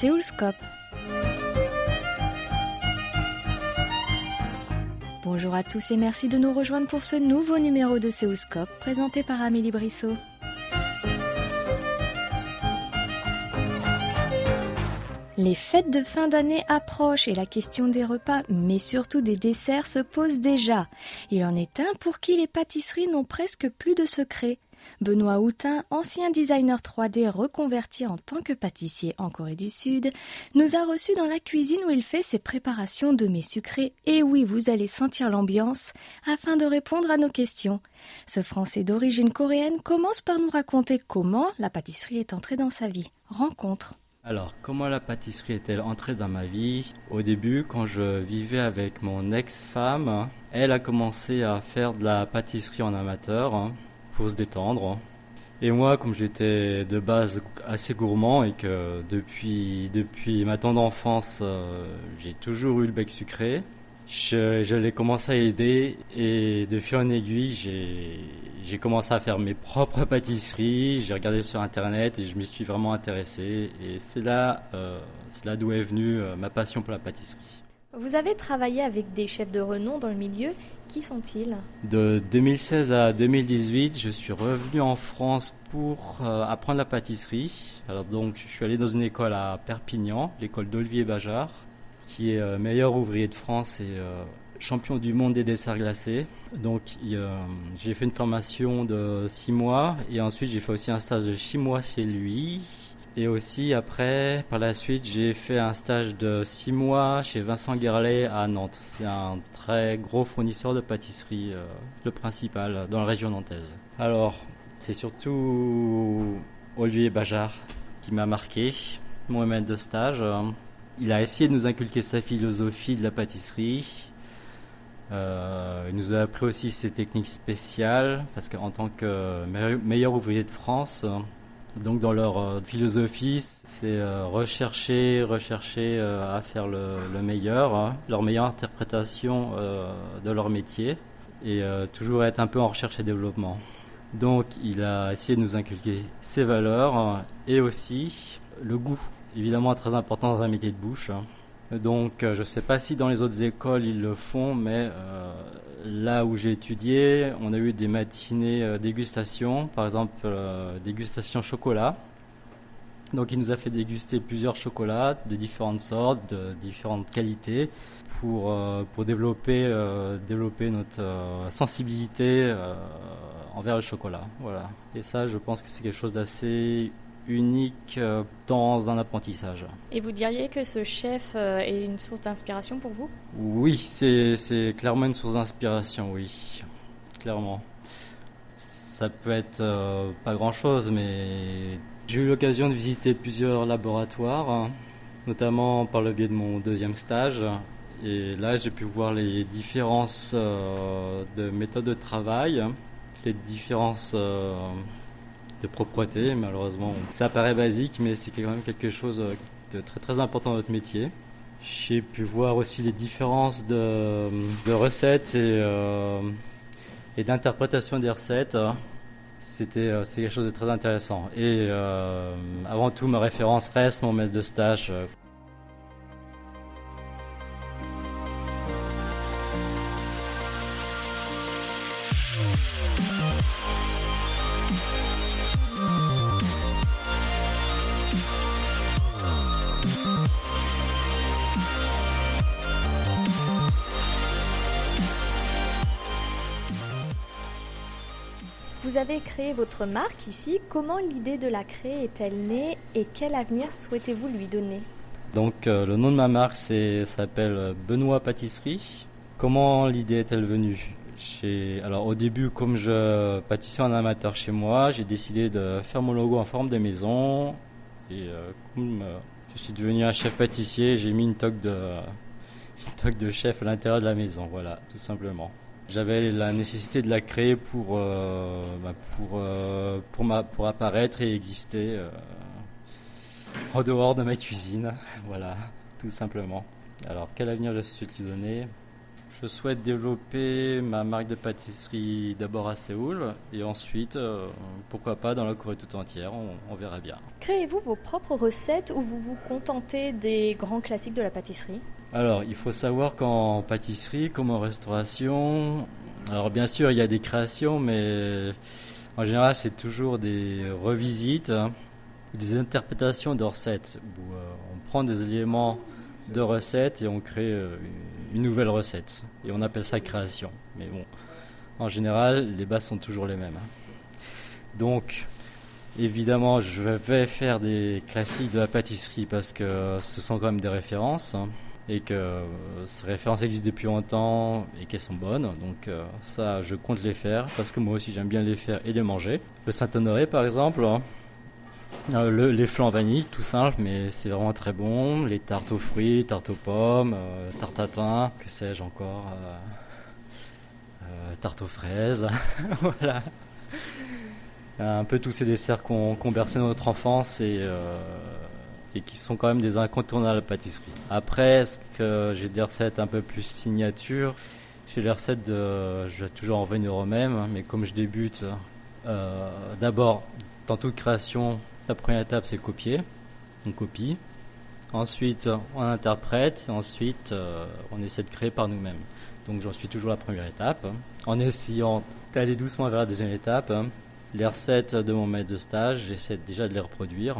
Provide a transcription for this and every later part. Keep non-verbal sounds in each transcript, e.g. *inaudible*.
Séoulscope. Bonjour à tous et merci de nous rejoindre pour ce nouveau numéro de Séoulscope présenté par Amélie Brissot. Les fêtes de fin d'année approchent et la question des repas, mais surtout des desserts, se pose déjà. Il en est un pour qui les pâtisseries n'ont presque plus de secrets. Benoît Houtin, ancien designer 3D reconverti en tant que pâtissier en Corée du Sud, nous a reçus dans la cuisine où il fait ses préparations de mets sucrés. Et oui, vous allez sentir l'ambiance afin de répondre à nos questions. Ce Français d'origine coréenne commence par nous raconter comment la pâtisserie est entrée dans sa vie. Rencontre. Alors, comment la pâtisserie est-elle entrée dans ma vie? Au début, quand je vivais avec mon ex-femme, elle a commencé à faire de la pâtisserie en amateur hein, pour se détendre. Et moi, comme j'étais de base assez gourmand et que depuis, depuis ma tendre enfance, euh, j'ai toujours eu le bec sucré, je, l'ai commencé à aider et de fil en aiguille, j'ai commencé à faire mes propres pâtisseries, j'ai regardé sur internet et je m'y suis vraiment intéressé. Et c'est là, euh, là d'où est venue euh, ma passion pour la pâtisserie. Vous avez travaillé avec des chefs de renom dans le milieu. Qui sont-ils? De 2016 à 2018, je suis revenu en France pour euh, apprendre la pâtisserie. Alors donc, je suis allé dans une école à Perpignan, l'école d'Olivier Bajard, qui est meilleur ouvrier de France et champion du monde des desserts glacés. Donc j'ai fait une formation de six mois et ensuite j'ai fait aussi un stage de six mois chez lui. Et aussi après, par la suite, j'ai fait un stage de six mois chez Vincent Guerlet à Nantes. C'est un très gros fournisseur de pâtisserie, euh, le principal dans la région nantaise. Alors, c'est surtout Olivier Bajard qui m'a marqué, mon maître de stage. Il a essayé de nous inculquer sa philosophie de la pâtisserie euh, il nous a appris aussi ses techniques spéciales, parce qu'en tant que meilleur ouvrier de France, donc dans leur euh, philosophie, c'est euh, rechercher, rechercher à faire le, meilleur, hein, leur meilleure interprétation de leur métier, et toujours être un peu en recherche et développement. Donc il a essayé de nous inculquer ses valeurs et aussi le goût, évidemment très important dans un métier de bouche. Hein. Donc euh, je ne sais pas si dans les autres écoles ils le font, mais euh, là où j'ai étudié, on a eu des matinées euh, dégustation, par exemple dégustation chocolat. Donc il nous a fait déguster plusieurs chocolats de différentes sortes, de différentes qualités, pour, développer, développer notre sensibilité envers le chocolat. Voilà. Et ça, je pense que c'est quelque chose d'assez unique euh, dans un apprentissage. Et vous diriez que ce chef euh, est une source d'inspiration pour vous? Oui, c'est clairement une source d'inspiration, oui, clairement. Ça peut être euh, pas grand-chose, mais j'ai eu l'occasion de visiter plusieurs laboratoires, notamment par le biais de mon deuxième stage. Et là, j'ai pu voir les différences de méthode de travail, les différences de propreté, malheureusement. Ça paraît basique, mais c'est quand même quelque chose de très très important dans notre métier. J'ai pu voir aussi les différences de, recettes et, euh, et d'interprétation des recettes. C'était euh, quelque chose de très intéressant. Et euh, avant tout, ma référence reste mon maître de stage. Vous avez créé votre marque ici. Comment l'idée de la créer est-elle née et quel avenir souhaitez-vous lui donner? Donc euh, le nom de ma marque s'appelle Benoît Pâtisserie. Comment l'idée est-elle venue? Alors au début, comme je pâtissais en amateur chez moi, j'ai décidé de faire mon logo en forme de maison. Et euh, euh, je suis devenu un chef pâtissier, j'ai mis une toque de, *laughs* une toque de chef à l'intérieur de la maison. Voilà, tout simplement. J'avais la nécessité de la créer pour, euh, bah, pour, euh, pour, ma, pour apparaître et exister euh, en dehors de ma cuisine. *laughs* Voilà, tout simplement. Alors, quel avenir je suis donner Je souhaite développer ma marque de pâtisserie d'abord à Séoul et ensuite, euh, pourquoi pas, dans la Corée tout entière, on, verra bien. Créez-vous vos propres recettes ou vous vous contentez des grands classiques de la pâtisserie? Alors, il faut savoir qu'en pâtisserie, comme en restauration, alors bien sûr, il y a des créations, mais en général, c'est toujours des revisites hein, ou des interprétations de recettes où euh, on prend des éléments de recettes et on crée euh, une nouvelle recette. Et on appelle ça création. Mais bon, en général, les bases sont toujours les mêmes. Hein. Donc, évidemment, je vais faire des classiques de la pâtisserie parce que ce sont quand même des références. Hein, et que ces références existent depuis longtemps et qu'elles sont bonnes. Donc euh, ça, je compte les faire parce que moi aussi j'aime bien les faire et les manger. Le Saint-Honoré par exemple, euh, les flancs vanille, tout simple, mais c'est vraiment très bon. Les tartes aux fruits, tartes aux pommes, tartes à thym, que sais-je encore, tartes aux fraises, *laughs* voilà. Un peu tous ces desserts qu'on qu bercé notre enfance et et qui sont quand même des incontournables à la pâtisserie. Après, est-ce que j'ai des recettes un peu plus signature Chez les recettes, de, je vais toujours en revenir au même, mais comme je débute, euh, d'abord, dans toute création, la première étape c'est copier, on copie. Ensuite, on interprète, ensuite, euh, on essaie de créer par nous-mêmes. Donc j'en suis toujours la première étape, hein. en essayant d'aller doucement vers la deuxième étape. Hein. Les recettes de mon maître de stage, j'essaie déjà de les reproduire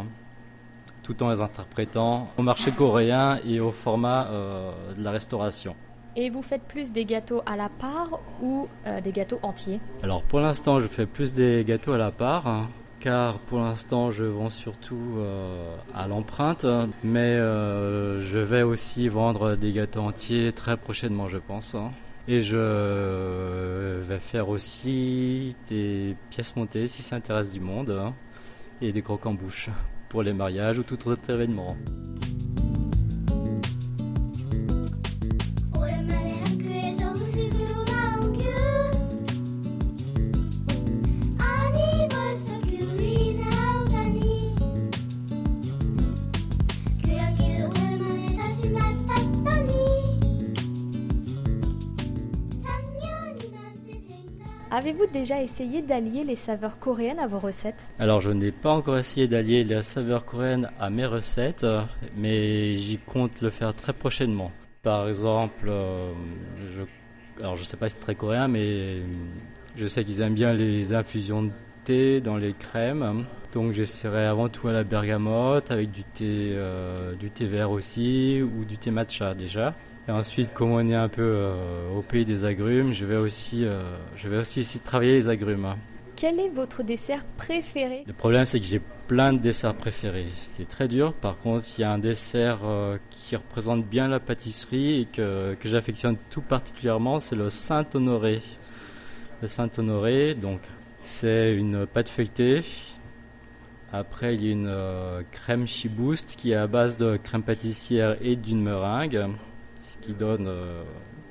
tout en les interprétant au marché coréen et au format euh, de la restauration. Et vous faites plus des gâteaux à la part ou euh, des gâteaux entiers? Alors pour l'instant, je fais plus des gâteaux à la part. Car pour l'instant je vends surtout euh, à l'empreinte, mais je vais aussi vendre des gâteaux entiers très prochainement je pense. Hein. Et je vais faire aussi des pièces montées si ça intéresse du monde hein, et des crocs en bouche pour les mariages ou tout autre événement. Avez-vous déjà essayé d'allier les saveurs coréennes à vos recettes? Alors je n'ai pas encore essayé d'allier les saveurs coréennes à mes recettes, mais j'y compte le faire très prochainement. Par exemple, euh, je, alors je sais pas si c'est très coréen, mais je sais qu'ils aiment bien les infusions de thé dans les crèmes. Donc j'essaierai avant tout à la bergamote avec du thé, euh, du thé vert aussi ou du thé matcha déjà. Et ensuite, comme on est un peu euh, au pays des agrumes, je vais aussi, euh, je vais aussi essayer de travailler les agrumes. Hein. Quel est votre dessert préféré? Le problème, c'est que j'ai plein de desserts préférés. C'est très dur. Par contre, il y a un dessert euh, qui représente bien la pâtisserie et que, que j'affectionne tout particulièrement, c'est le Saint-Honoré. Le Saint-Honoré, donc, c'est une pâte feuilletée. Après, il y a une crème chibouste qui est à base de crème pâtissière et d'une meringue qui donne euh,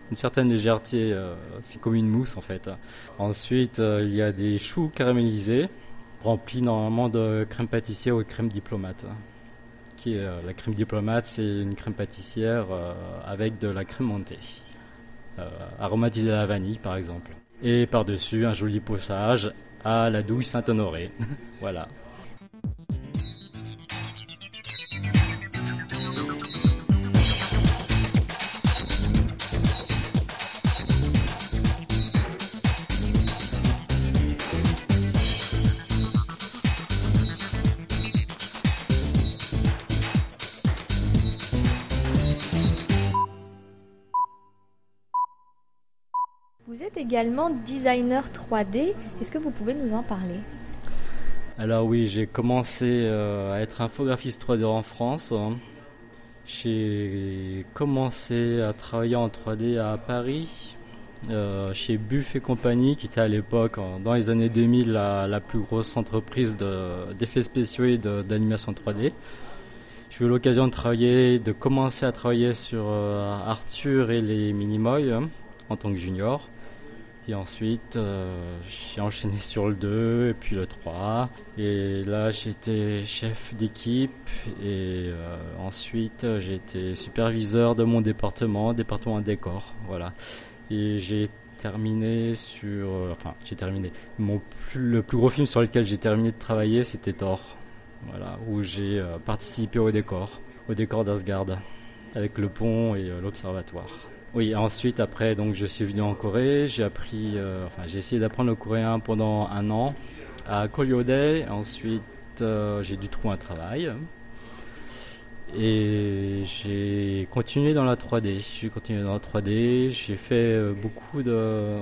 une certaine légèreté. Euh, c'est comme une mousse en fait. Ensuite, euh, il y a des choux caramélisés remplis normalement de crème pâtissière ou de crème diplomate. Qui est, la crème diplomate, c'est une crème pâtissière avec de la crème montée, aromatisée à la vanille par exemple. Et par-dessus, un joli pochage à la douille Saint-Honoré. *laughs* voilà. Vous êtes également designer 3D. Est-ce que vous pouvez nous en parler? Alors oui, j'ai commencé euh, à être infographiste 3D en France. J'ai commencé à travailler en 3D à Paris, euh, chez Buff et compagnie, qui était à l'époque, dans les années 2000, la, plus grosse entreprise d'effets spéciaux et d'animation 3D. J'ai eu l'occasion de travailler, de commencer à travailler sur euh, Arthur et les Minimoy hein, en tant que junior. Et ensuite, euh, j'ai enchaîné sur le 2 et puis le 3. Et là, j'étais chef d'équipe. Et euh, ensuite, été superviseur de mon département, département décor. Voilà. Et j'ai terminé sur. Euh, enfin, j'ai terminé. Mon le plus gros film sur lequel j'ai terminé de travailler, c'était Thor. Voilà, où j'ai participé au décor, au décor d'Asgard, avec le pont et l'observatoire. Oui, ensuite, après, donc, je suis venu en Corée. J'ai appris, euh, enfin, j'ai essayé d'apprendre le coréen pendant un an à Kolyode. Ensuite, euh, j'ai dû trouver un travail. Et j'ai continué dans la 3D. J'ai continué dans la 3D. J'ai fait euh, beaucoup de.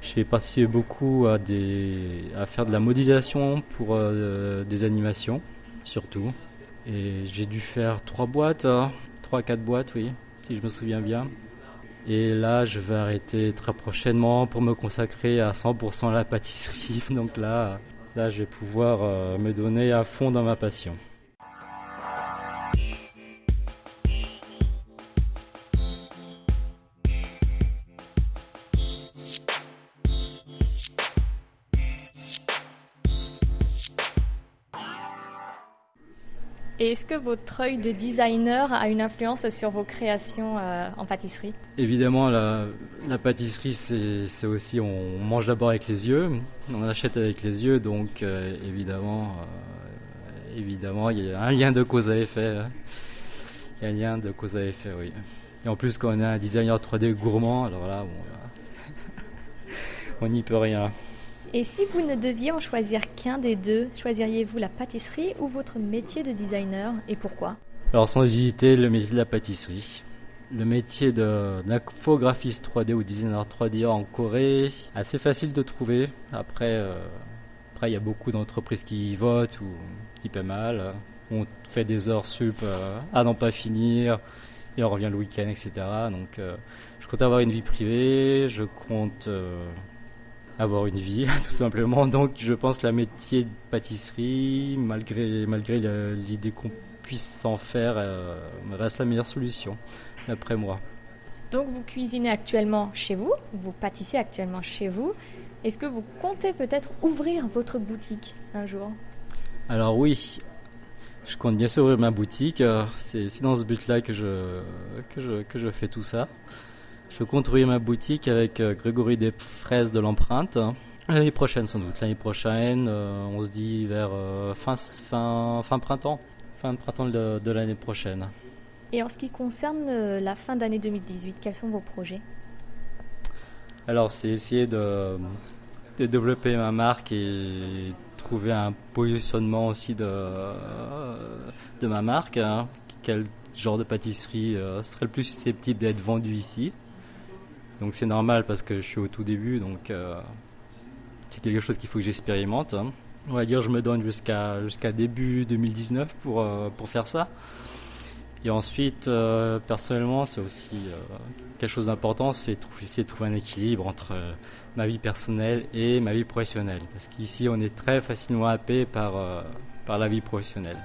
J'ai participé beaucoup à, des, à faire de la modélisation pour des animations, surtout. Et j'ai dû faire trois boîtes, hein. trois, quatre boîtes, oui, si je me souviens bien. Et là, je vais arrêter très prochainement pour me consacrer à 100% à la pâtisserie. *laughs* Donc là, là, je vais pouvoir euh, me donner à fond dans ma passion. Est-ce que votre œil de designer a une influence sur vos créations euh, en pâtisserie? Évidemment, la, pâtisserie, c'est aussi, on mange d'abord avec les yeux, on achète avec les yeux, donc euh, évidemment, euh, évidemment, il y a un lien de cause à effet. Hein. Il y a un lien de cause à effet, oui. Et en plus, quand on est un designer 3D gourmand, alors là, *laughs* on n'y peut rien. Et si vous ne deviez en choisir qu'un des deux, choisiriez-vous la pâtisserie ou votre métier de designer et pourquoi? Alors sans hésiter, le métier de la pâtisserie. Le métier d'infographiste 3D ou designer 3D en Corée, assez facile de trouver. Après, euh, après il y a beaucoup d'entreprises qui votent ou qui paient mal. On fait des heures sup euh, à n'en pas finir et on revient le week-end, etc. Donc euh, je compte avoir une vie privée, je compte avoir une vie, *laughs* tout simplement. Donc je pense que la métier de pâtisserie, malgré, malgré l'idée qu'on puisse s'en faire, euh, reste la meilleure solution, d'après moi. Donc vous cuisinez actuellement chez vous, vous pâtissez actuellement chez vous. Est-ce que vous comptez peut-être ouvrir votre boutique un jour? Alors oui, je compte bien sûr ouvrir ma boutique. C'est dans ce but-là que je, que, je, que je fais tout ça. Je compte ouvrir ma boutique avec euh, Grégory des Fraises de l'empreinte. L'année prochaine sans doute. L'année prochaine, euh, on se dit vers euh, fin, fin, fin printemps. Fin de printemps de, l'année prochaine. Et en ce qui concerne la fin d'année 2018, quels sont vos projets? Alors c'est essayer de, de, développer ma marque et trouver un positionnement aussi de, de ma marque. Hein. Quel genre de pâtisserie serait le plus susceptible d'être vendu ici? Donc c'est normal parce que je suis au tout début, donc euh, c'est quelque chose qu'il faut que j'expérimente. Hein. On va dire je me donne jusqu'à jusqu'à début 2019 pour, euh, pour faire ça. Et ensuite, euh, personnellement, c'est aussi quelque chose d'important, c'est essayer de trouver un équilibre entre ma vie personnelle et ma vie professionnelle. Parce qu'ici, on est très facilement happé par, par la vie professionnelle.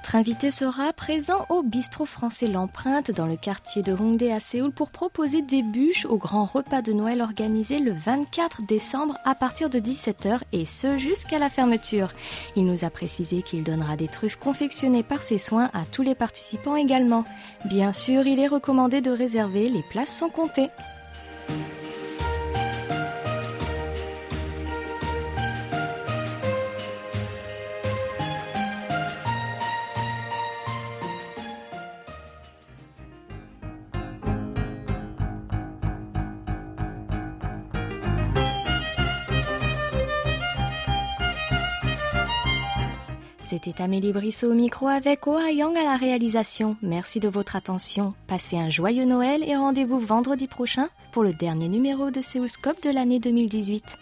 Notre invité sera présent au bistrot français L'Empreinte dans le quartier de Hongdae à Séoul pour proposer des bûches au grand repas de Noël organisé le 24 décembre à partir de 17h et ce jusqu'à la fermeture. Il nous a précisé qu'il donnera des truffes confectionnées par ses soins à tous les participants également. Bien sûr, il est recommandé de réserver, les places sont comptées. C'était Amélie Brissot au micro avec Oa Yang à la réalisation. Merci de votre attention. Passez un joyeux Noël et rendez-vous vendredi prochain pour le dernier numéro de Séoulscope de l'année 2018.